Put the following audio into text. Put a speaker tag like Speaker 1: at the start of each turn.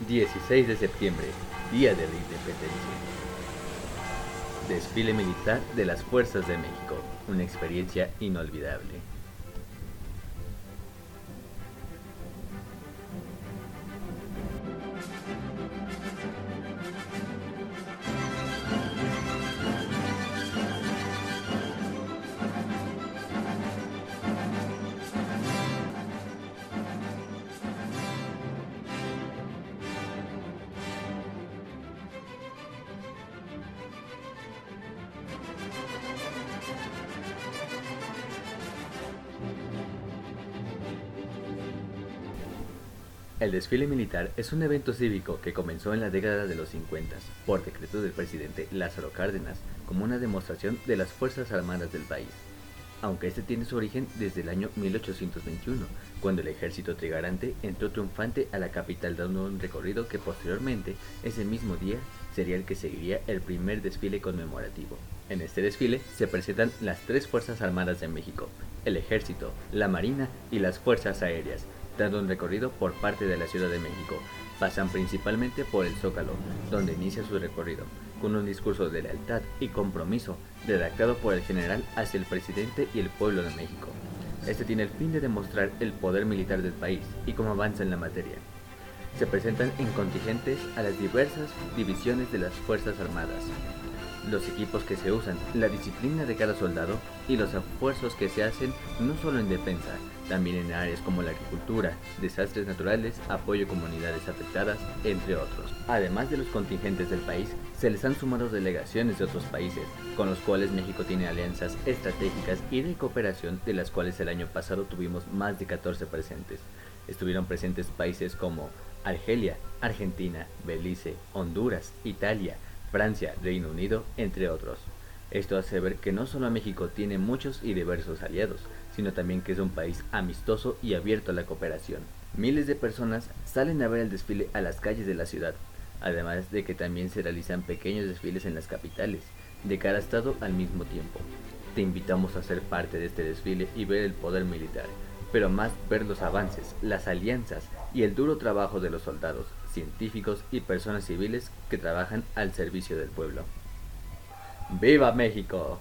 Speaker 1: 16 de septiembre, Día de la Independencia. Desfile militar de las Fuerzas de México, una experiencia inolvidable. El desfile militar es un evento cívico que comenzó en la década de los 50 por decreto del presidente Lázaro Cárdenas como una demostración de las Fuerzas Armadas del país, aunque este tiene su origen desde el año 1821, cuando el ejército trigarante entró triunfante a la capital dando un recorrido que posteriormente, ese mismo día, sería el que seguiría el primer desfile conmemorativo. En este desfile se presentan las tres Fuerzas Armadas de México, el Ejército, la Marina y las Fuerzas Aéreas, dando un recorrido por parte de la Ciudad de México. Pasan principalmente por el Zócalo, donde inicia su recorrido, con un discurso de lealtad y compromiso redactado por el general hacia el presidente y el pueblo de México. Este tiene el fin de demostrar el poder militar del país y cómo avanza en la materia. Se presentan en contingentes a las diversas divisiones de las Fuerzas Armadas, los equipos que se usan, la disciplina de cada soldado y los esfuerzos que se hacen no solo en defensa, también en áreas como la agricultura, desastres naturales, apoyo a comunidades afectadas, entre otros. Además de los contingentes del país, se les han sumado delegaciones de otros países, con los cuales México tiene alianzas estratégicas y de cooperación, de las cuales el año pasado tuvimos más de 14 presentes. Estuvieron presentes países como Argelia, Argentina, Belice, Honduras, Italia, Francia, Reino Unido, entre otros. Esto hace ver que no solo México tiene muchos y diversos aliados, sino también que es un país amistoso y abierto a la cooperación. Miles de personas salen a ver el desfile a las calles de la ciudad, además de que también se realizan pequeños desfiles en las capitales, de cada estado al mismo tiempo. Te invitamos a ser parte de este desfile y ver el poder militar, pero más ver los avances, las alianzas y el duro trabajo de los soldados, científicos y personas civiles que trabajan al servicio del pueblo. ¡Viva México!